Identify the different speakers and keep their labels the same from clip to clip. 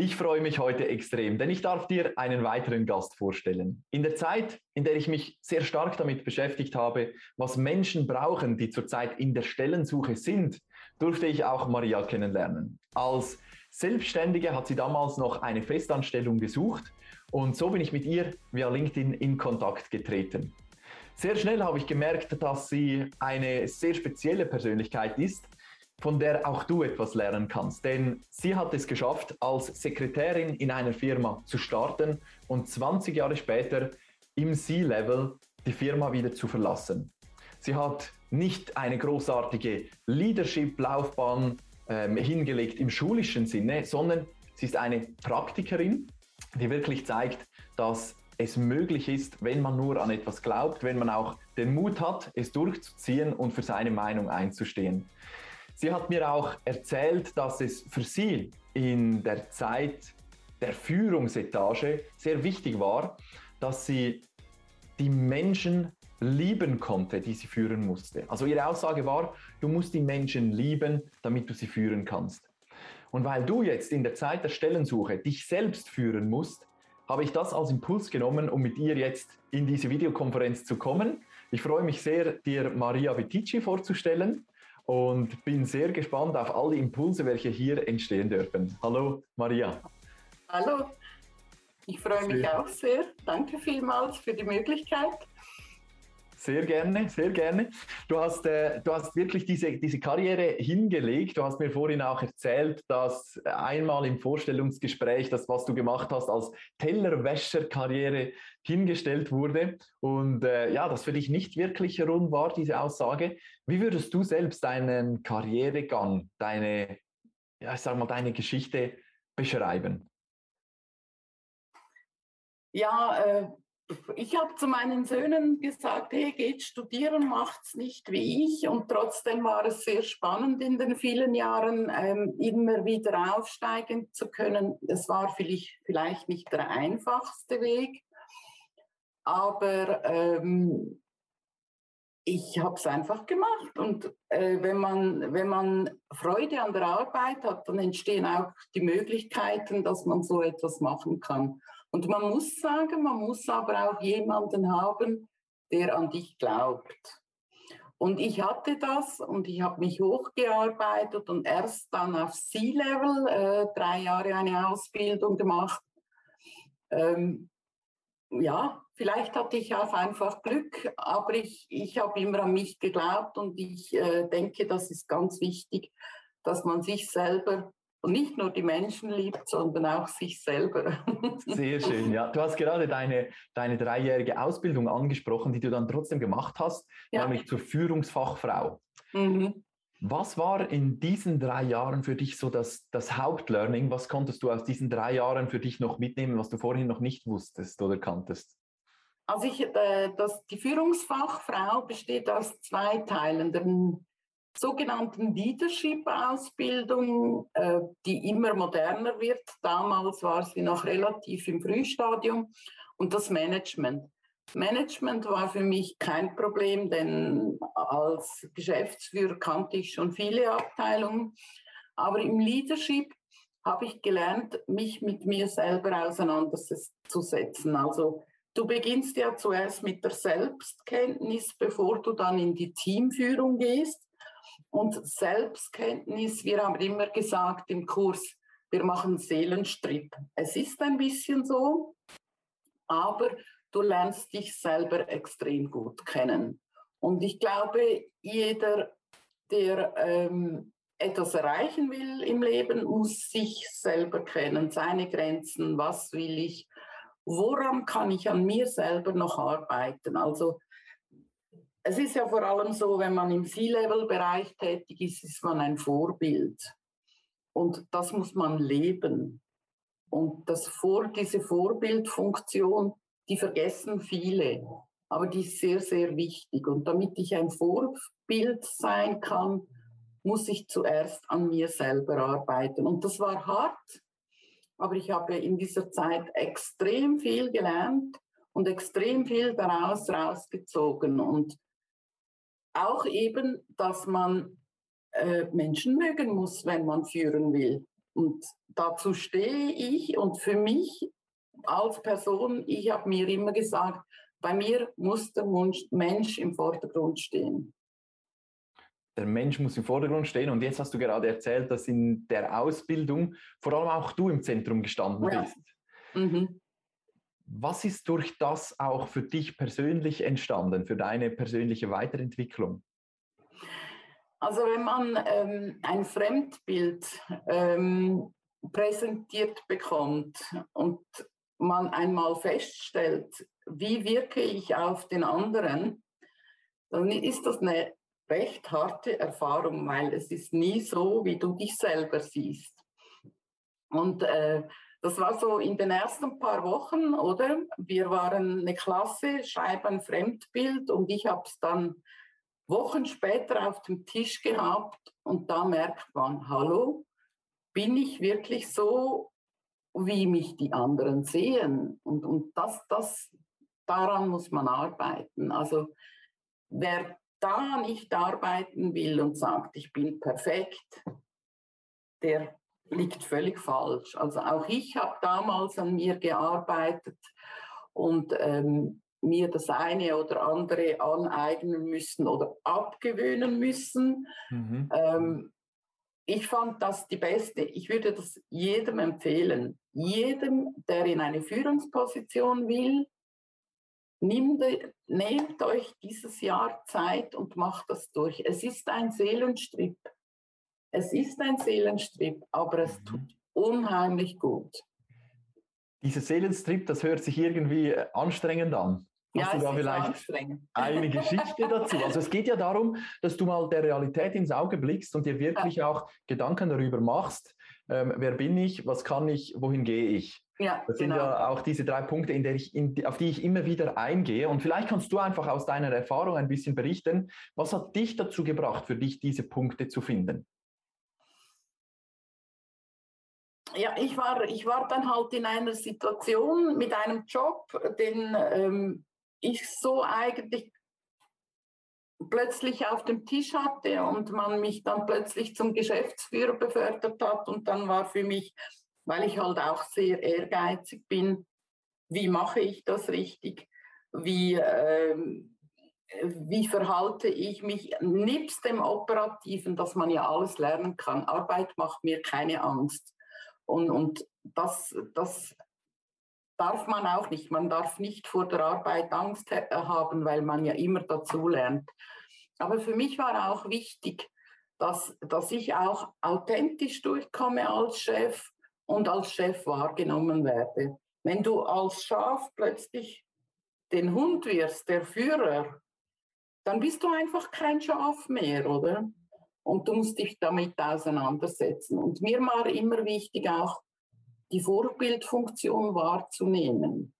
Speaker 1: Ich freue mich heute extrem, denn ich darf dir einen weiteren Gast vorstellen. In der Zeit, in der ich mich sehr stark damit beschäftigt habe, was Menschen brauchen, die zurzeit in der Stellensuche sind, durfte ich auch Maria kennenlernen. Als Selbstständige hat sie damals noch eine Festanstellung gesucht und so bin ich mit ihr via LinkedIn in Kontakt getreten. Sehr schnell habe ich gemerkt, dass sie eine sehr spezielle Persönlichkeit ist, von der auch du etwas lernen kannst. Denn sie hat es geschafft, als Sekretärin in einer Firma zu starten und 20 Jahre später im C-Level die Firma wieder zu verlassen. Sie hat nicht eine großartige Leadership-Laufbahn ähm, hingelegt im schulischen Sinne, sondern sie ist eine Praktikerin, die wirklich zeigt, dass es möglich ist, wenn man nur an etwas glaubt, wenn man auch den Mut hat, es durchzuziehen und für seine Meinung einzustehen. Sie hat mir auch erzählt, dass es für sie in der Zeit der Führungsetage sehr wichtig war, dass sie die Menschen lieben konnte, die sie führen musste. Also ihre Aussage war, du musst die Menschen lieben, damit du sie führen kannst. Und weil du jetzt in der Zeit der Stellensuche dich selbst führen musst, habe ich das als Impuls genommen, um mit ihr jetzt in diese Videokonferenz zu kommen. Ich freue mich sehr, dir Maria Vitici vorzustellen und bin sehr gespannt auf all die Impulse, welche hier entstehen dürfen. Hallo Maria.
Speaker 2: Hallo, ich freue mich sehr. auch sehr. Danke vielmals für die Möglichkeit.
Speaker 1: Sehr gerne, sehr gerne. Du hast, äh, du hast wirklich diese, diese Karriere hingelegt. Du hast mir vorhin auch erzählt, dass einmal im Vorstellungsgespräch das, was du gemacht hast, als Tellerwäscher-Karriere hingestellt wurde. Und äh, ja, das für dich nicht wirklich rund war, diese Aussage. Wie würdest du selbst deinen Karrieregang, deine, ja, ich sag mal, deine Geschichte beschreiben?
Speaker 2: Ja, äh, ich habe zu meinen Söhnen gesagt, hey, geht studieren, macht's nicht wie ich. Und trotzdem war es sehr spannend in den vielen Jahren, ähm, immer wieder aufsteigen zu können. Es war vielleicht, vielleicht nicht der einfachste Weg, aber ähm, ich habe es einfach gemacht. Und äh, wenn, man, wenn man Freude an der Arbeit hat, dann entstehen auch die Möglichkeiten, dass man so etwas machen kann. Und man muss sagen, man muss aber auch jemanden haben, der an dich glaubt. Und ich hatte das und ich habe mich hochgearbeitet und erst dann auf C-Level äh, drei Jahre eine Ausbildung gemacht. Ähm, ja, vielleicht hatte ich auch einfach Glück, aber ich, ich habe immer an mich geglaubt und ich äh, denke, das ist ganz wichtig, dass man sich selber und nicht nur die Menschen liebt, sondern auch sich selber.
Speaker 1: Sehr schön, ja. Du hast gerade deine, deine dreijährige Ausbildung angesprochen, die du dann trotzdem gemacht hast, ja. nämlich zur Führungsfachfrau. Mhm. Was war in diesen drei Jahren für dich so das, das Hauptlearning? Was konntest du aus diesen drei Jahren für dich noch mitnehmen, was du vorhin noch nicht wusstest oder kanntest?
Speaker 2: Also ich, äh, das, die Führungsfachfrau besteht aus zwei Teilen. Den sogenannten Leadership-Ausbildung, äh, die immer moderner wird. Damals war sie noch relativ im Frühstadium. Und das Management. Management war für mich kein Problem, denn als Geschäftsführer kannte ich schon viele Abteilungen. Aber im Leadership habe ich gelernt, mich mit mir selber auseinanderzusetzen. Also du beginnst ja zuerst mit der Selbstkenntnis, bevor du dann in die Teamführung gehst. Und Selbstkenntnis, wir haben immer gesagt im Kurs, wir machen Seelenstrip. Es ist ein bisschen so, aber du lernst dich selber extrem gut kennen. Und ich glaube, jeder, der ähm, etwas erreichen will im Leben, muss sich selber kennen, seine Grenzen, was will ich, woran kann ich an mir selber noch arbeiten. Also es ist ja vor allem so, wenn man im C-Level-Bereich tätig ist, ist man ein Vorbild. Und das muss man leben. Und das Vor, diese Vorbildfunktion, die vergessen viele. aber die ist sehr, sehr wichtig. Und damit ich ein Vorbild sein kann, muss ich zuerst an mir selber arbeiten. Und das war hart, aber ich habe in dieser Zeit extrem viel gelernt und extrem viel daraus rausgezogen. Und auch eben, dass man äh, Menschen mögen muss, wenn man führen will. Und dazu stehe ich und für mich als Person, ich habe mir immer gesagt, bei mir muss der Mensch im Vordergrund stehen.
Speaker 1: Der Mensch muss im Vordergrund stehen und jetzt hast du gerade erzählt, dass in der Ausbildung vor allem auch du im Zentrum gestanden ja. bist. Mhm. Was ist durch das auch für dich persönlich entstanden, für deine persönliche Weiterentwicklung?
Speaker 2: Also wenn man ähm, ein Fremdbild ähm, präsentiert bekommt und man einmal feststellt, wie wirke ich auf den anderen, dann ist das eine recht harte Erfahrung, weil es ist nie so, wie du dich selber siehst. Und äh, das war so in den ersten paar Wochen, oder? Wir waren eine Klasse, schreiben ein Fremdbild und ich habe es dann Wochen später auf dem Tisch gehabt und da merkt man, hallo, bin ich wirklich so, wie mich die anderen sehen? Und, und das, das, daran muss man arbeiten. Also wer da nicht arbeiten will und sagt, ich bin perfekt, der liegt völlig falsch. Also auch ich habe damals an mir gearbeitet und ähm, mir das eine oder andere aneignen müssen oder abgewöhnen müssen. Mhm. Ähm, ich fand das die beste, ich würde das jedem empfehlen. Jedem, der in eine Führungsposition will, nehmt, nehmt euch dieses Jahr Zeit und macht das durch. Es ist ein Seelenstrip. Es ist ein Seelenstrip, aber es mhm. tut unheimlich gut.
Speaker 1: Dieser Seelenstrip, das hört sich irgendwie äh, anstrengend an. Hast ja, du da vielleicht eine Geschichte dazu? Also es geht ja darum, dass du mal der Realität ins Auge blickst und dir wirklich ja. auch Gedanken darüber machst, ähm, wer bin ich, was kann ich, wohin gehe ich. Ja, das sind genau. ja auch diese drei Punkte, in der ich, in, auf die ich immer wieder eingehe. Und vielleicht kannst du einfach aus deiner Erfahrung ein bisschen berichten, was hat dich dazu gebracht, für dich diese Punkte zu finden?
Speaker 2: Ja, ich war, ich war dann halt in einer Situation mit einem Job, den ähm, ich so eigentlich plötzlich auf dem Tisch hatte und man mich dann plötzlich zum Geschäftsführer befördert hat. Und dann war für mich weil ich halt auch sehr ehrgeizig bin. Wie mache ich das richtig? Wie, ähm, wie verhalte ich mich nebst dem Operativen, dass man ja alles lernen kann? Arbeit macht mir keine Angst. Und, und das, das darf man auch nicht. Man darf nicht vor der Arbeit Angst haben, weil man ja immer dazu lernt. Aber für mich war auch wichtig, dass, dass ich auch authentisch durchkomme als Chef und als Chef wahrgenommen werde. Wenn du als Schaf plötzlich den Hund wirst, der Führer, dann bist du einfach kein Schaf mehr, oder? Und du musst dich damit auseinandersetzen. Und mir war immer wichtig, auch die Vorbildfunktion wahrzunehmen.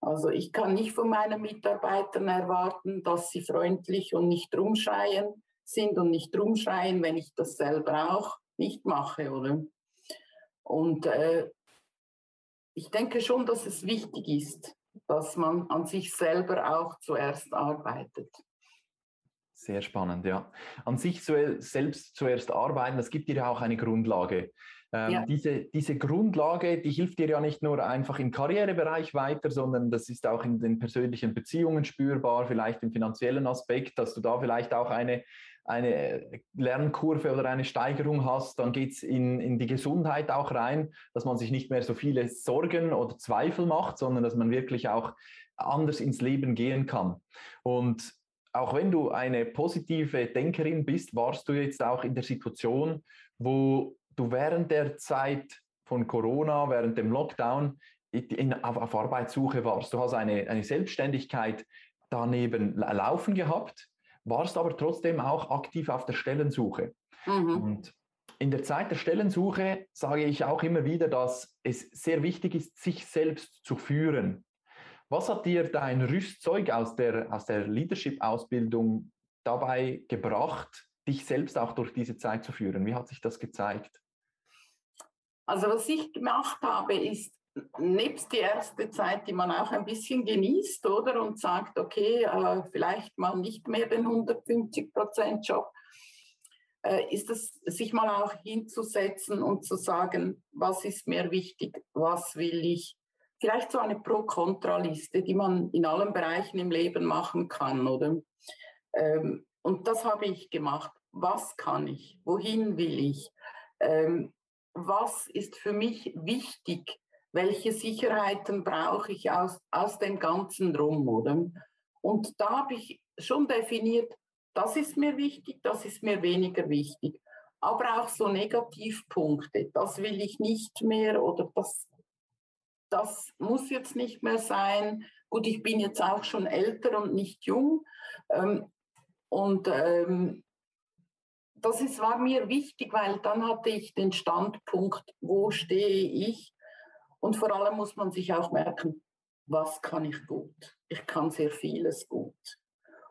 Speaker 2: Also ich kann nicht von meinen Mitarbeitern erwarten, dass sie freundlich und nicht rumschreien sind und nicht rumschreien, wenn ich das selber auch nicht mache, oder? Und äh, ich denke schon, dass es wichtig ist, dass man an sich selber auch zuerst arbeitet.
Speaker 1: Sehr spannend, ja. An sich selbst zuerst arbeiten, das gibt dir ja auch eine Grundlage. Ähm, ja. diese, diese Grundlage, die hilft dir ja nicht nur einfach im Karrierebereich weiter, sondern das ist auch in den persönlichen Beziehungen spürbar, vielleicht im finanziellen Aspekt, dass du da vielleicht auch eine eine Lernkurve oder eine Steigerung hast, dann geht es in, in die Gesundheit auch rein, dass man sich nicht mehr so viele Sorgen oder Zweifel macht, sondern dass man wirklich auch anders ins Leben gehen kann. Und auch wenn du eine positive Denkerin bist, warst du jetzt auch in der Situation, wo du während der Zeit von Corona, während dem Lockdown in, auf, auf Arbeitssuche warst. Du hast eine, eine Selbstständigkeit daneben laufen gehabt warst aber trotzdem auch aktiv auf der Stellensuche. Mhm. Und in der Zeit der Stellensuche sage ich auch immer wieder, dass es sehr wichtig ist, sich selbst zu führen. Was hat dir dein Rüstzeug aus der, aus der Leadership-Ausbildung dabei gebracht, dich selbst auch durch diese Zeit zu führen? Wie hat sich das gezeigt?
Speaker 2: Also was ich gemacht habe, ist nebst die erste Zeit, die man auch ein bisschen genießt, oder? Und sagt, okay, äh, vielleicht mal nicht mehr den 150-Prozent-Job, äh, ist es, sich mal auch hinzusetzen und zu sagen, was ist mir wichtig, was will ich. Vielleicht so eine Pro-Kontra-Liste, die man in allen Bereichen im Leben machen kann, oder? Ähm, und das habe ich gemacht. Was kann ich? Wohin will ich? Ähm, was ist für mich wichtig? Welche Sicherheiten brauche ich aus, aus dem Ganzen drum, oder? Und da habe ich schon definiert, das ist mir wichtig, das ist mir weniger wichtig. Aber auch so Negativpunkte, das will ich nicht mehr oder das, das muss jetzt nicht mehr sein. Gut, ich bin jetzt auch schon älter und nicht jung. Ähm, und ähm, das ist, war mir wichtig, weil dann hatte ich den Standpunkt, wo stehe ich. Und vor allem muss man sich auch merken, was kann ich gut? Ich kann sehr vieles gut.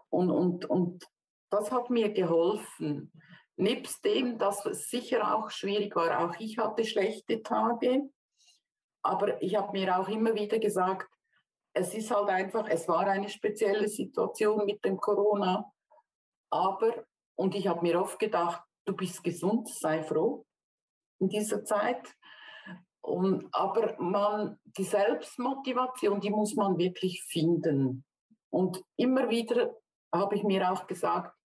Speaker 2: Und, und, und das hat mir geholfen. Nebst dem, dass es sicher auch schwierig war, auch ich hatte schlechte Tage, aber ich habe mir auch immer wieder gesagt, es ist halt einfach, es war eine spezielle Situation mit dem Corona, aber und ich habe mir oft gedacht, du bist gesund, sei froh in dieser Zeit. Und, aber man, die Selbstmotivation, die muss man wirklich finden. Und immer wieder habe ich mir auch gesagt,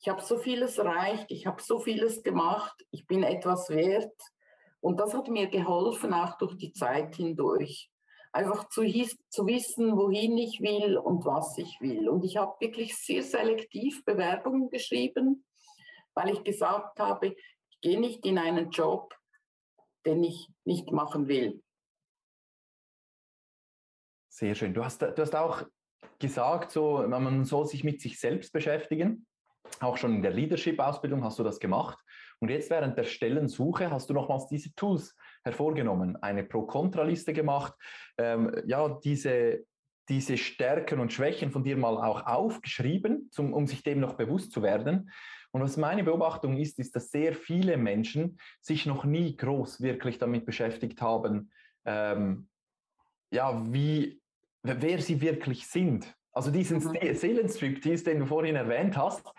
Speaker 2: ich habe so vieles erreicht, ich habe so vieles gemacht, ich bin etwas wert. Und das hat mir geholfen, auch durch die Zeit hindurch. Einfach zu, zu wissen, wohin ich will und was ich will. Und ich habe wirklich sehr selektiv Bewerbungen geschrieben, weil ich gesagt habe, ich gehe nicht in einen Job, den ich nicht machen will.
Speaker 1: Sehr schön. Du hast, du hast auch gesagt, so, man soll sich mit sich selbst beschäftigen. Auch schon in der Leadership-Ausbildung hast du das gemacht. Und jetzt während der Stellensuche hast du nochmals diese Tools hervorgenommen, eine Pro-Kontra-Liste gemacht, ähm, ja, diese, diese Stärken und Schwächen von dir mal auch aufgeschrieben, zum, um sich dem noch bewusst zu werden. Und was meine Beobachtung ist, ist, dass sehr viele Menschen sich noch nie groß wirklich damit beschäftigt haben, ähm, ja, wie, wer sie wirklich sind. Also diesen mhm. Seelenstriptease, den du vorhin erwähnt hast,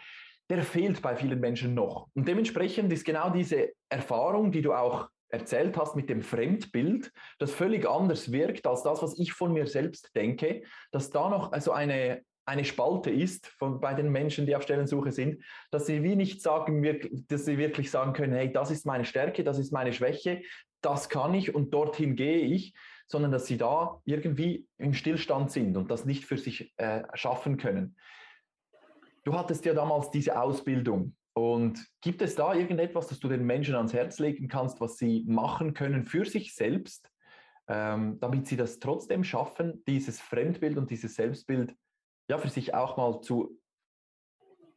Speaker 1: der fehlt bei vielen Menschen noch. Und dementsprechend ist genau diese Erfahrung, die du auch erzählt hast mit dem Fremdbild, das völlig anders wirkt als das, was ich von mir selbst denke, dass da noch also eine, eine Spalte ist von, bei den Menschen, die auf Stellensuche sind, dass sie wie nicht sagen, dass sie wirklich sagen können, hey, das ist meine Stärke, das ist meine Schwäche, das kann ich und dorthin gehe ich, sondern dass sie da irgendwie im Stillstand sind und das nicht für sich äh, schaffen können. Du hattest ja damals diese Ausbildung und gibt es da irgendetwas, das du den Menschen ans Herz legen kannst, was sie machen können für sich selbst, ähm, damit sie das trotzdem schaffen, dieses Fremdbild und dieses Selbstbild ja für sich auch mal zu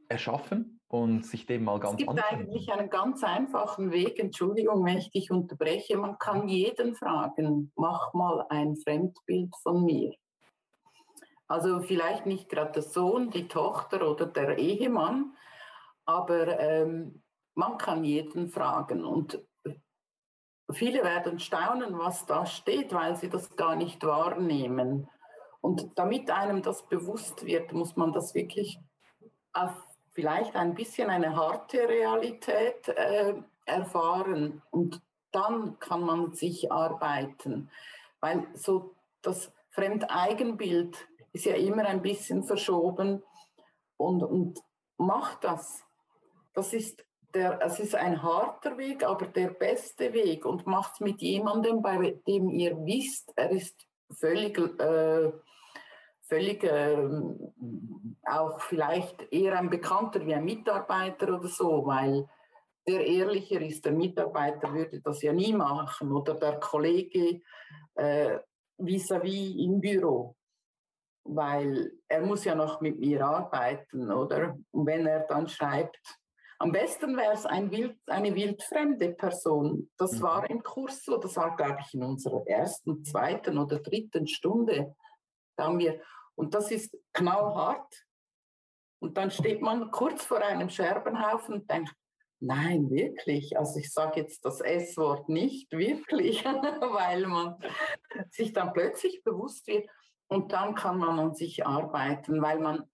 Speaker 1: erschaffen und sich dem mal ganz
Speaker 2: Es gibt eigentlich einen ganz einfachen Weg, Entschuldigung, wenn ich dich unterbreche. Man kann jeden fragen, mach mal ein Fremdbild von mir. Also vielleicht nicht gerade der Sohn, die Tochter oder der Ehemann, aber ähm, man kann jeden fragen und viele werden staunen, was da steht, weil sie das gar nicht wahrnehmen. Und damit einem das bewusst wird, muss man das wirklich auf vielleicht ein bisschen eine harte Realität äh, erfahren und dann kann man sich arbeiten, weil so das Fremdeigenbild ist ja immer ein bisschen verschoben. Und, und macht das. Das ist, der, es ist ein harter Weg, aber der beste Weg. Und macht es mit jemandem, bei dem ihr wisst, er ist völlig, äh, völlig äh, auch vielleicht eher ein Bekannter wie ein Mitarbeiter oder so, weil der ehrlicher ist, der Mitarbeiter würde das ja nie machen oder der Kollege äh, vis-à-vis -vis im Büro weil er muss ja noch mit mir arbeiten, oder? Und wenn er dann schreibt, am besten wäre es ein wild, eine wildfremde Person. Das mhm. war im Kurs so, das war, glaube ich, in unserer ersten, zweiten oder dritten Stunde. Da haben wir, und das ist knallhart. Und dann steht man kurz vor einem Scherbenhaufen und denkt, nein, wirklich. Also ich sage jetzt das S-Wort nicht wirklich, weil man sich dann plötzlich bewusst wird und dann kann man an sich arbeiten, weil man,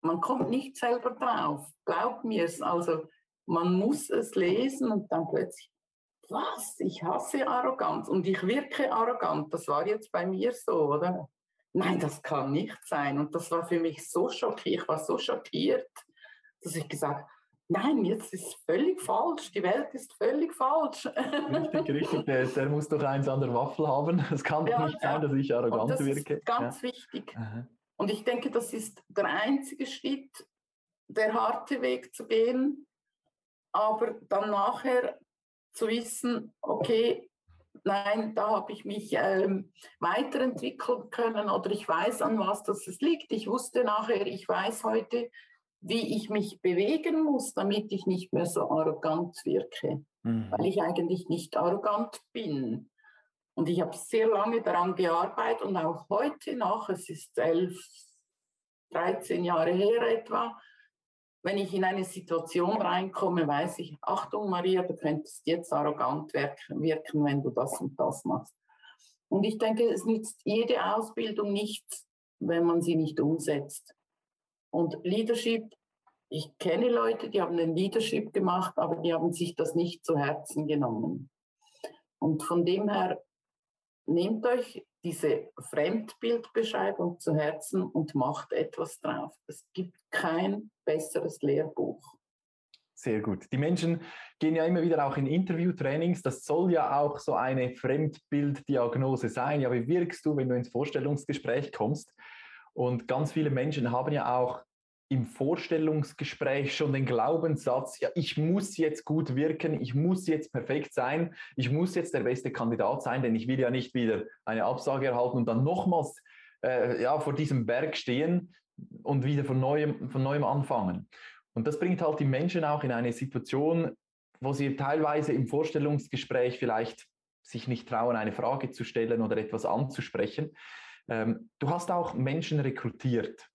Speaker 2: man kommt nicht selber drauf. Glaub mir es. Also man muss es lesen und dann plötzlich, was? Ich hasse Arroganz und ich wirke arrogant. Das war jetzt bei mir so, oder? Nein, das kann nicht sein. Und das war für mich so schockiert. Ich war so schockiert, dass ich gesagt Nein, jetzt ist es völlig falsch. Die Welt ist völlig falsch.
Speaker 1: Richtig, richtig. Der, der muss doch eins an der Waffel haben. Es kann ja, doch nicht ja. sein, dass ich arrogant
Speaker 2: das
Speaker 1: wirke.
Speaker 2: Ist ganz ja. wichtig. Aha. Und ich denke, das ist der einzige Schritt, der harte Weg zu gehen, aber dann nachher zu wissen, okay, nein, da habe ich mich ähm, weiterentwickeln können oder ich weiß, an was das liegt. Ich wusste nachher, ich weiß heute, wie ich mich bewegen muss, damit ich nicht mehr so arrogant wirke, mhm. weil ich eigentlich nicht arrogant bin. Und ich habe sehr lange daran gearbeitet und auch heute noch, es ist elf, 13 Jahre her etwa, wenn ich in eine Situation reinkomme, weiß ich, Achtung Maria, du könntest jetzt arrogant wirken, wenn du das und das machst. Und ich denke, es nützt jede Ausbildung nichts, wenn man sie nicht umsetzt. Und Leadership, ich kenne Leute, die haben ein Leadership gemacht, aber die haben sich das nicht zu Herzen genommen. Und von dem her, nehmt euch diese Fremdbildbeschreibung zu Herzen und macht etwas drauf. Es gibt kein besseres Lehrbuch.
Speaker 1: Sehr gut. Die Menschen gehen ja immer wieder auch in Interviewtrainings. Das soll ja auch so eine Fremdbilddiagnose sein. Ja, wie wirkst du, wenn du ins Vorstellungsgespräch kommst? Und ganz viele Menschen haben ja auch im Vorstellungsgespräch schon den Glaubenssatz, ja, ich muss jetzt gut wirken, ich muss jetzt perfekt sein, ich muss jetzt der beste Kandidat sein, denn ich will ja nicht wieder eine Absage erhalten und dann nochmals äh, ja, vor diesem Berg stehen und wieder von neuem, von neuem anfangen. Und das bringt halt die Menschen auch in eine Situation, wo sie teilweise im Vorstellungsgespräch vielleicht sich nicht trauen, eine Frage zu stellen oder etwas anzusprechen. Ähm, du hast auch Menschen rekrutiert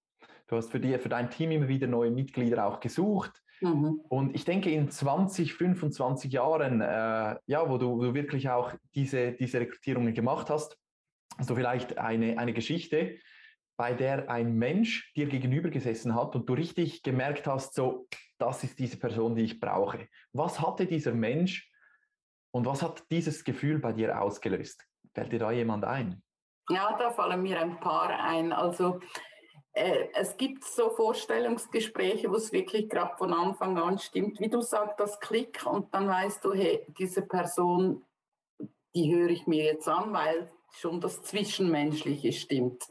Speaker 1: Du hast für, dir, für dein Team immer wieder neue Mitglieder auch gesucht. Mhm. Und ich denke, in 20, 25 Jahren, äh, ja, wo du, du, wirklich auch diese, diese Rekrutierungen gemacht hast, hast du vielleicht eine, eine Geschichte, bei der ein Mensch dir gegenüber gesessen hat und du richtig gemerkt hast, so, das ist diese Person, die ich brauche. Was hatte dieser Mensch und was hat dieses Gefühl bei dir ausgelöst? Fällt dir da jemand ein?
Speaker 2: Ja, da fallen mir ein paar ein. Also äh, es gibt so Vorstellungsgespräche, wo es wirklich gerade von Anfang an stimmt, wie du sagst, das Klick und dann weißt du, hey, diese Person, die höre ich mir jetzt an, weil schon das Zwischenmenschliche stimmt.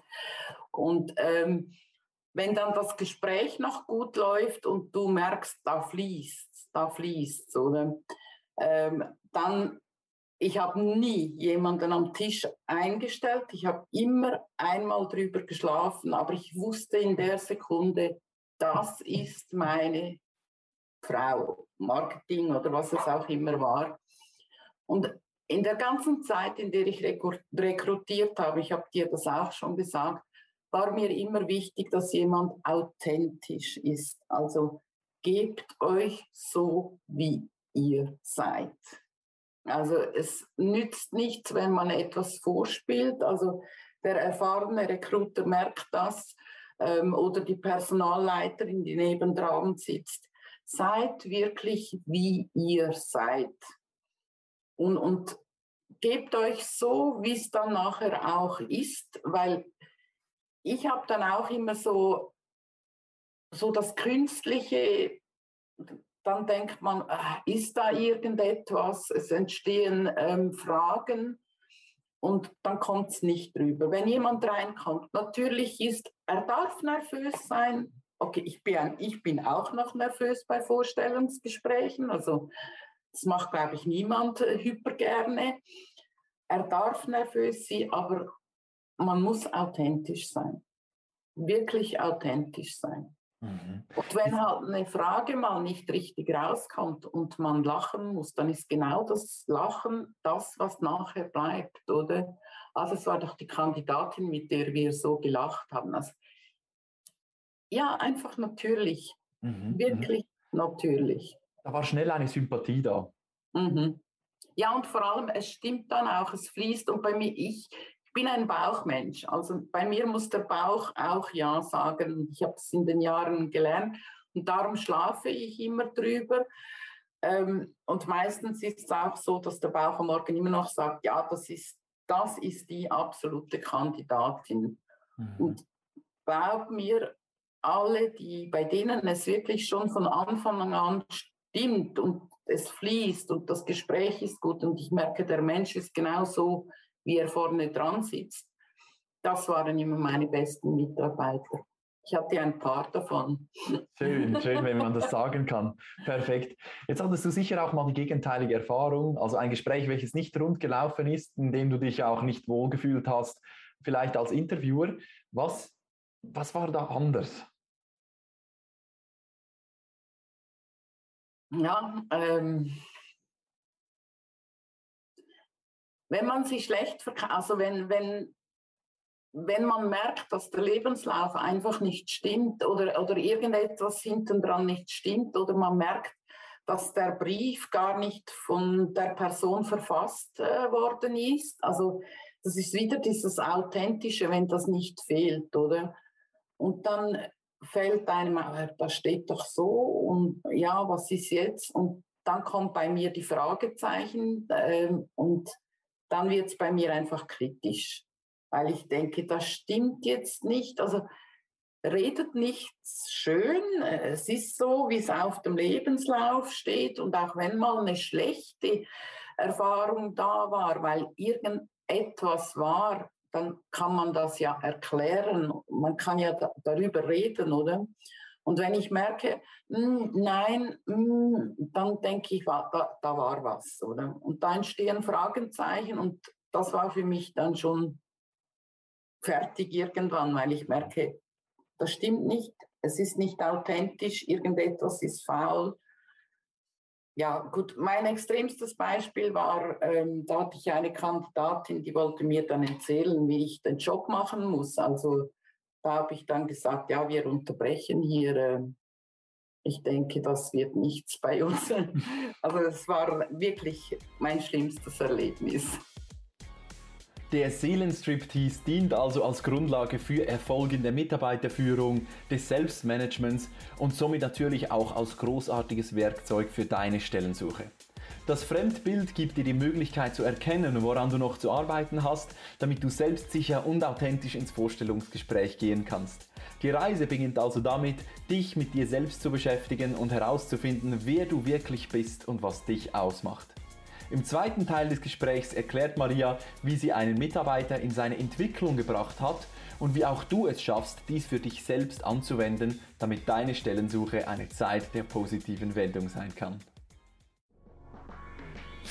Speaker 2: Und ähm, wenn dann das Gespräch noch gut läuft und du merkst, da fließt, da fließt, oder ähm, dann ich habe nie jemanden am Tisch eingestellt. Ich habe immer einmal drüber geschlafen, aber ich wusste in der Sekunde, das ist meine Frau, Marketing oder was es auch immer war. Und in der ganzen Zeit, in der ich rekrutiert habe, ich habe dir das auch schon gesagt, war mir immer wichtig, dass jemand authentisch ist. Also gebt euch so, wie ihr seid. Also es nützt nichts, wenn man etwas vorspielt. Also der erfahrene Recruiter merkt das ähm, oder die Personalleiterin, die nebendran sitzt. Seid wirklich, wie ihr seid. Und, und gebt euch so, wie es dann nachher auch ist, weil ich habe dann auch immer so, so das Künstliche dann denkt man, äh, ist da irgendetwas? Es entstehen ähm, Fragen und dann kommt es nicht drüber. Wenn jemand reinkommt, natürlich ist, er darf nervös sein. Okay, ich bin, ich bin auch noch nervös bei Vorstellungsgesprächen, also das macht, glaube ich, niemand äh, hyper gerne. Er darf nervös sein, aber man muss authentisch sein. Wirklich authentisch sein. Mhm. Und wenn halt eine Frage mal nicht richtig rauskommt und man lachen muss, dann ist genau das Lachen das, was nachher bleibt, oder? Also es war doch die Kandidatin, mit der wir so gelacht haben. Also, ja, einfach natürlich. Mhm, mhm. Wirklich natürlich.
Speaker 3: Da war schnell eine Sympathie da.
Speaker 2: Mhm. Ja, und vor allem, es stimmt dann auch, es fließt. Und bei mir, ich bin ein Bauchmensch. Also bei mir muss der Bauch auch Ja sagen. Ich habe es in den Jahren gelernt und darum schlafe ich immer drüber. Ähm, und meistens ist es auch so, dass der Bauch am Morgen immer noch sagt, ja, das ist, das ist die absolute Kandidatin. Mhm. Und glaub mir, alle, die, bei denen es wirklich schon von Anfang an stimmt und es fließt und das Gespräch ist gut und ich merke, der Mensch ist genauso, wie er vorne dran sitzt, das waren immer meine besten Mitarbeiter. Ich hatte ein paar davon.
Speaker 3: Schön, schön, wenn man das sagen kann. Perfekt. Jetzt hattest du sicher auch mal die gegenteilige Erfahrung, also ein Gespräch, welches nicht rund gelaufen ist, in dem du dich auch nicht wohlgefühlt hast, vielleicht als Interviewer. Was, was war da anders?
Speaker 2: Ja, ähm, wenn man sich schlecht verkauft, also wenn, wenn, wenn man merkt, dass der Lebenslauf einfach nicht stimmt oder, oder irgendetwas hinten dran nicht stimmt oder man merkt, dass der Brief gar nicht von der Person verfasst äh, worden ist. Also das ist wieder dieses Authentische, wenn das nicht fehlt, oder? Und dann fällt einem, da steht doch so und ja, was ist jetzt? Und dann kommt bei mir die Fragezeichen äh, und dann wird es bei mir einfach kritisch, weil ich denke, das stimmt jetzt nicht. Also redet nichts schön, es ist so, wie es auf dem Lebenslauf steht und auch wenn mal eine schlechte Erfahrung da war, weil irgendetwas war, dann kann man das ja erklären. Man kann ja da, darüber reden, oder? Und wenn ich merke, mh, hm, nein, mh, hm, dann denke ich, da, da war was, oder? Und da entstehen Fragezeichen und das war für mich dann schon fertig irgendwann, weil ich merke, das stimmt nicht, es ist nicht authentisch, irgendetwas ist faul ja, gut, mein extremstes Beispiel war, ähm, da hatte ich eine Kandidatin, die wollte mir dann erzählen, wie ich den Job machen muss. Also da habe ich dann gesagt, ja, wir unterbrechen hier. Äh, ich denke, das wird nichts bei uns. also es war wirklich mein schlimmstes Erlebnis.
Speaker 1: Der Seelenstriptease dient also als Grundlage für Erfolg in der Mitarbeiterführung, des Selbstmanagements und somit natürlich auch als großartiges Werkzeug für deine Stellensuche. Das Fremdbild gibt dir die Möglichkeit zu erkennen, woran du noch zu arbeiten hast, damit du selbstsicher und authentisch ins Vorstellungsgespräch gehen kannst. Die Reise beginnt also damit, dich mit dir selbst zu beschäftigen und herauszufinden, wer du wirklich bist und was dich ausmacht. Im zweiten Teil des Gesprächs erklärt Maria, wie sie einen Mitarbeiter in seine Entwicklung gebracht hat und wie auch du es schaffst, dies für dich selbst anzuwenden, damit deine Stellensuche eine Zeit der positiven Wendung sein kann.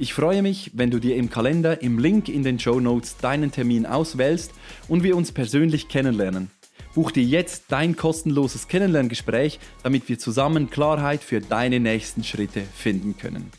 Speaker 1: Ich freue mich, wenn du dir im Kalender im Link in den Show Notes deinen Termin auswählst und wir uns persönlich kennenlernen. Buch dir jetzt dein kostenloses Kennenlerngespräch, damit wir zusammen Klarheit für deine nächsten Schritte finden können.